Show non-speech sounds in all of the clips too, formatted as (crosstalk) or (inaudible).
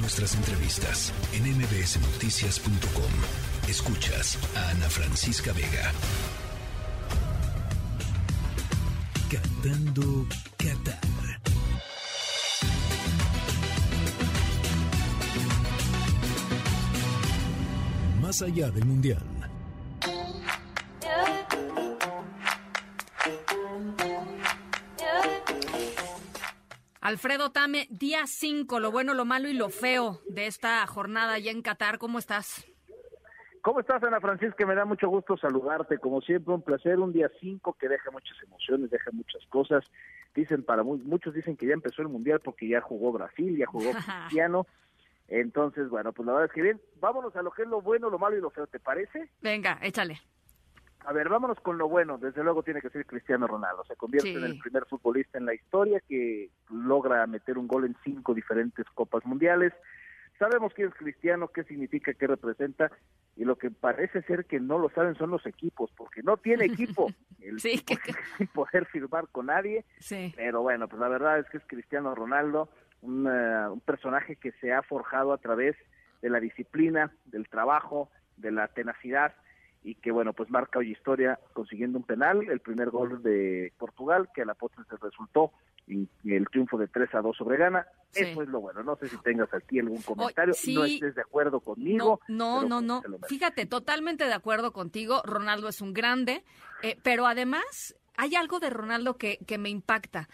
nuestras entrevistas en mbsnoticias.com. Escuchas a Ana Francisca Vega. Cantando Qatar. Más allá del Mundial. Alfredo Tame, día 5, lo bueno, lo malo y lo feo de esta jornada allá en Qatar. ¿Cómo estás? ¿Cómo estás, Ana Francisca? Me da mucho gusto saludarte. Como siempre, un placer. Un día 5 que deja muchas emociones, deja muchas cosas. Dicen para muchos dicen que ya empezó el mundial porque ya jugó Brasil, ya jugó (laughs) Cristiano. Entonces, bueno, pues la verdad es que bien. Vámonos a lo que es lo bueno, lo malo y lo feo, ¿te parece? Venga, échale. A ver, vámonos con lo bueno. Desde luego tiene que ser Cristiano Ronaldo. Se convierte en el primer futbolista en la historia que logra meter un gol en cinco diferentes copas mundiales. Sabemos quién es Cristiano, qué significa, qué representa, y lo que parece ser que no lo saben son los equipos, porque no tiene equipo, (laughs) el sí, que... sin (laughs) poder firmar con nadie. Sí. Pero bueno, pues la verdad es que es Cristiano Ronaldo, un, uh, un personaje que se ha forjado a través de la disciplina, del trabajo, de la tenacidad y que bueno, pues marca hoy historia consiguiendo un penal, el primer gol de Portugal, que a la postre se resultó en el triunfo de 3 a 2 sobre Ghana. Sí. Eso es lo bueno. No sé si tengas aquí algún comentario, sí. no estés de acuerdo conmigo. No, no, no, pero no. pues, Fíjate, totalmente de acuerdo contigo. Ronaldo es un grande, eh, pero además hay algo de Ronaldo que, que me impacta.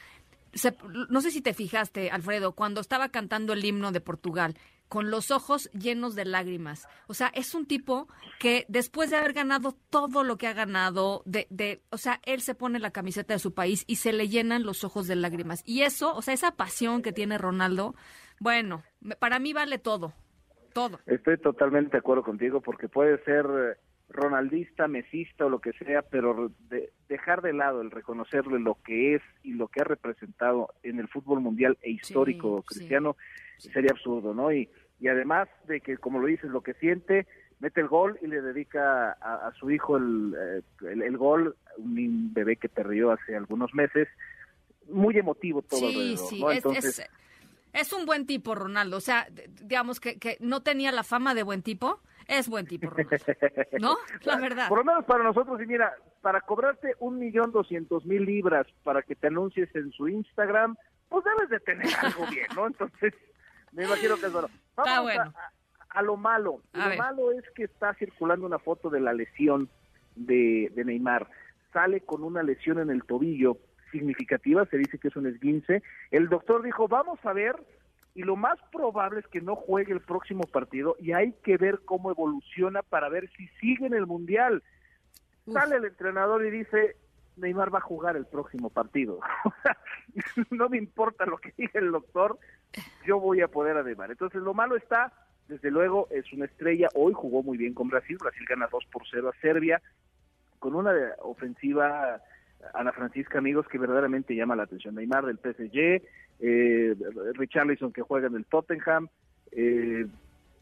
Se, no sé si te fijaste, Alfredo, cuando estaba cantando el himno de Portugal, con los ojos llenos de lágrimas. O sea, es un tipo que después de haber ganado todo lo que ha ganado, de, de, o sea, él se pone la camiseta de su país y se le llenan los ojos de lágrimas. Y eso, o sea, esa pasión que tiene Ronaldo, bueno, para mí vale todo, todo. Estoy totalmente de acuerdo contigo porque puede ser eh, ronaldista, mesista o lo que sea, pero de, dejar de lado el reconocerle lo que es y lo que ha representado en el fútbol mundial e histórico Sí, sí. cristiano sería absurdo, ¿no? Y, y además de que, como lo dices, lo que siente, mete el gol y le dedica a, a su hijo el, eh, el, el gol, un bebé que perdió hace algunos meses, muy emotivo todo Sí, alrededor, sí, ¿no? es, Entonces, es- es un buen tipo, Ronaldo. O sea, digamos que, que no tenía la fama de buen tipo, es buen tipo. ¿No? La verdad. Por lo menos para nosotros, y mira, para cobrarte un millón doscientos mil libras para que te anuncies en su Instagram, pues debes de tener algo bien, ¿no? Entonces, me imagino que es bueno. Vamos Está bueno. a, a- a lo malo. A lo ver. malo es que está circulando una foto de la lesión de, de Neymar. Sale con una lesión en el tobillo significativa, se dice que es un esguince. El doctor dijo, vamos a ver, y lo más probable es que no juegue el próximo partido, y hay que ver cómo evoluciona para ver si sigue en el Mundial. Uf. Sale el entrenador y dice, Neymar va a jugar el próximo partido. (laughs) no me importa lo que diga el doctor, yo voy a poder a Neymar. Entonces lo malo está, desde luego es una estrella, hoy jugó muy bien con Brasil, Brasil gana 2 por 0 a Serbia, con una ofensiva, Ana Francisca, amigos, que verdaderamente llama la atención. Neymar del PSG, eh, Richarlison que juega en el Tottenham, eh,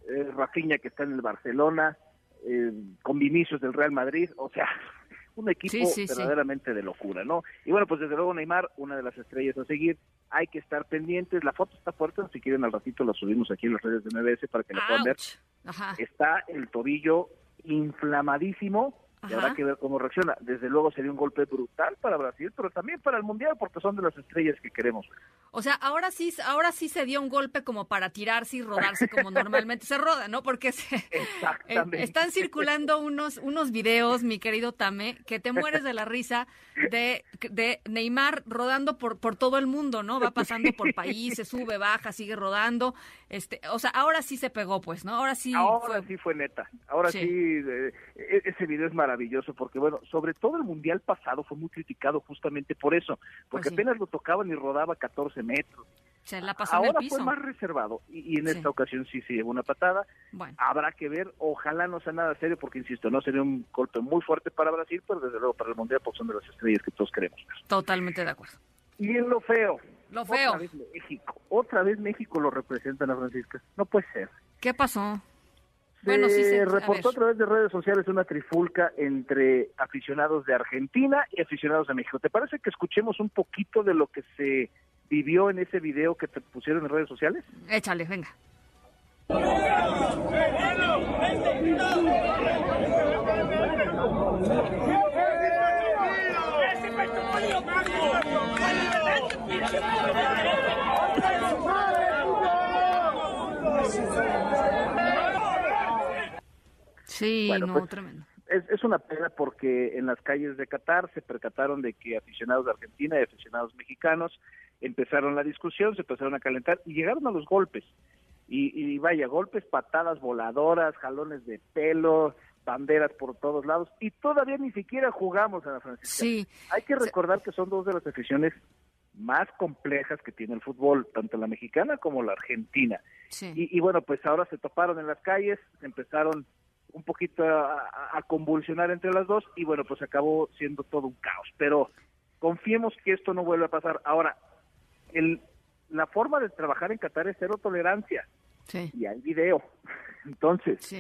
eh, Rafinha que está en el Barcelona, eh, con Vinicius del Real Madrid, o sea, (laughs) un equipo Sí, sí, sí. verdaderamente de locura, ¿no? Y bueno, pues desde luego Neymar, una de las estrellas a seguir, hay que estar pendientes, la foto está fuerte, si quieren al ratito la subimos aquí en las redes de MBS para que la puedan ver. Ajá. está el tobillo inflamadísimo y habrá que ver cómo reacciona. Desde luego sería un golpe brutal para Brasil, pero también para el Mundial porque son de las estrellas que queremos. O sea, ahora sí, ahora sí se dio un golpe como para tirarse y rodarse como (laughs) normalmente se roda, ¿no? Porque se, eh, están circulando unos, unos videos, mi querido Tame, que te mueres de la risa de, de Neymar rodando por, por todo el mundo, ¿no? Va pasando por (laughs) países, sube, baja, sigue rodando. Este, o sea, ahora sí se pegó, pues, ¿no? Ahora sí Ahora fue. sí fue neta. Ahora Sí. sí, eh, e- ese video es maravilloso porque, bueno, sobre todo el Mundial pasado fue muy criticado justamente por eso, porque Pues sí. apenas lo tocaban y rodaba 14 metros. Se la pasó en el Ahora piso. fue más reservado y, y en Sí. esta ocasión sí se llevó una patada. Bueno, Habrá que ver, ojalá no sea nada serio porque, insisto, no sería un golpe muy fuerte para Brasil, pero desde luego para el Mundial pues son de las estrellas que todos queremos totalmente de acuerdo. Y en lo feo. Lo feo. Otra vez México. Otra vez México lo representa a Francisca. No puede ser. ¿Qué pasó? Se Bueno, sí, sí, a reportó a, ver. través de redes sociales una trifulca entre aficionados de Argentina y aficionados de México. ¿Te parece que escuchemos un poquito de lo que se vivió en ese video que te pusieron en redes sociales? Échale, venga. Sí, no, pues, tremendo. Es, es, una pena porque en las calles de Qatar se percataron de que aficionados de Argentina y aficionados mexicanos empezaron la discusión, se empezaron a calentar y llegaron a los golpes. Y, y vaya, golpes, patadas voladoras, jalones de pelo, banderas por todos lados y todavía ni siquiera jugamos a la Francisca. Sí. Hay que recordar que son dos de las aficiones más complejas que tiene el fútbol, tanto la mexicana como la argentina. Y, bueno, pues ahora se toparon en las calles, empezaron un poquito a, convulsionar entre las dos y bueno, pues acabó siendo todo un caos. Pero confiemos que esto no vuelva a pasar. Ahora, el, la forma de trabajar en Qatar es cero tolerancia. Y hay video. (laughs) Entonces,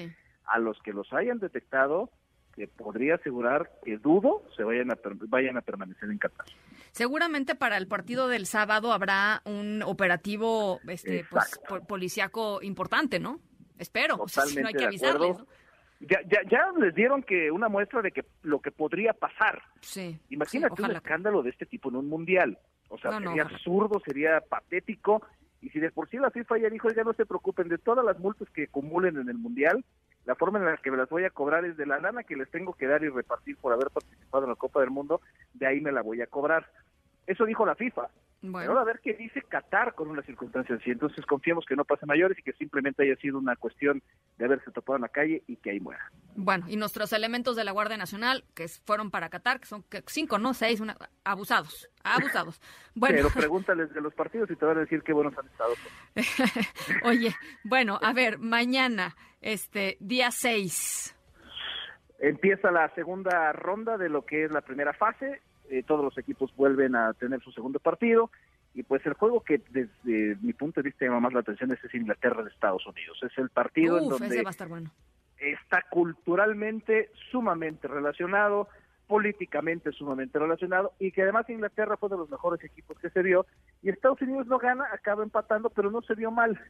a los que los hayan detectado, que podría asegurar que dudo se vayan a, vayan a permanecer en Qatar. Seguramente para el partido del sábado habrá un operativo este, pues, policíaco importante, ¿no? Espero, no hay que avisarles. Ya, ya, ya les dieron que una muestra de que lo que podría pasar. Sí. Imagínate un escándalo de este tipo en un mundial. O sea, sería absurdo, sería patético. Y si de por sí la FIFA ya dijo, ya no se preocupen de todas las multas que acumulen en el mundial, la forma en la que me las voy a cobrar es de la lana que les tengo que dar y repartir por haber participado en la Copa del Mundo, de ahí me la voy a cobrar. Eso dijo la FIFA. Bueno. a ver qué dice Qatar con una circunstancia así. Entonces confiemos que no pase mayores y que simplemente haya sido una cuestión de haberse topado en la calle y que ahí muera. Bueno, y nuestros elementos de la Guardia Nacional que fueron para Qatar, que son cinco, no seis, una, abusados, abusados. (laughs) Bueno. Pero (laughs) pregúntales de los partidos y te van a decir qué buenos han estado. (laughs) Oye, bueno, a ver, mañana, este, día seis. Empieza la segunda ronda de lo que es la primera fase eh, todos los equipos vuelven a tener su segundo partido y pues el juego que desde mi punto de vista llama más la atención es, Inglaterra de Estados Unidos. Es el partido en donde está culturalmente sumamente relacionado, políticamente sumamente relacionado y que además Inglaterra fue de los mejores equipos que se vio y Estados Unidos no gana, acaba empatando, pero no se vio mal.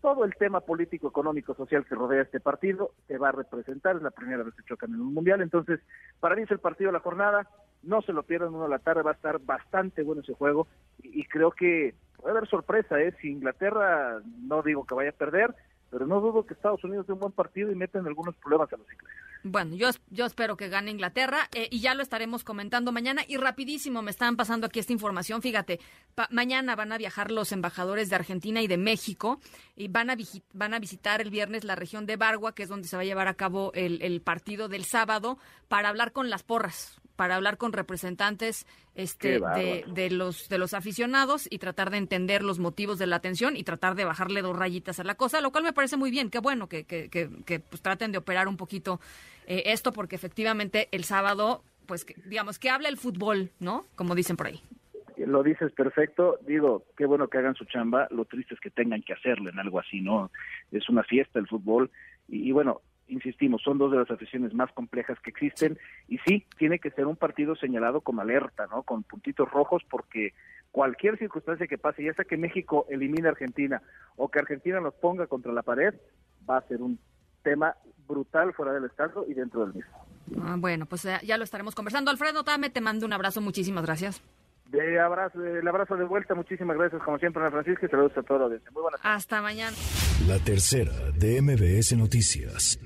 Todo el tema político, económico, social que rodea este partido se va a representar, es la primera vez que chocan en un mundial, entonces para mí es el partido de la jornada, no se lo pierdan uno a la tarde, va a estar bastante bueno ese juego y, creo que puede haber sorpresa, ¿eh? Si Inglaterra, no digo que vaya a perder, pero no dudo que Estados Unidos dé un buen partido y metan algunos problemas a los ingleses. Bueno, yo, yo espero que gane Inglaterra eh, y ya lo estaremos comentando mañana. Y rapidísimo, me están pasando aquí esta información. Fíjate, mañana van a viajar los embajadores de Argentina y de México y van a, van a visitar el viernes la región de Bargua, que es donde se va a llevar a cabo el partido del sábado, para hablar con las porras para hablar con representantes este, de, los, de los aficionados y tratar de entender los motivos de la atención y tratar de bajarle dos rayitas a la cosa, lo cual me parece muy bien. Qué bueno que, que, que, pues, traten de operar un poquito eh, esto, porque efectivamente el sábado, pues digamos, que habla el fútbol, ¿no? Como dicen por ahí lo dices perfecto, digo, qué bueno que hagan su chamba, lo triste es que tengan que hacerlo en algo así, ¿no? Es una fiesta el fútbol y bueno, insistimos, son dos de las aficiones más complejas que existen y sí, tiene que ser un partido señalado como alerta, ¿no? Con puntitos rojos porque cualquier circunstancia que pase, ya sea que México elimine a Argentina o que Argentina nos ponga contra la pared, va a ser un tema brutal fuera del estado y dentro del mismo. Ah, bueno, pues ya, ya, lo estaremos conversando. Alfredo Tame, te mando un abrazo, muchísimas gracias. De abrazo, el abrazo de vuelta, muchísimas gracias como siempre, Ana Francisca, y saludos a todos. Muy buenas Hasta mañana. La tercera de MBS Noticias.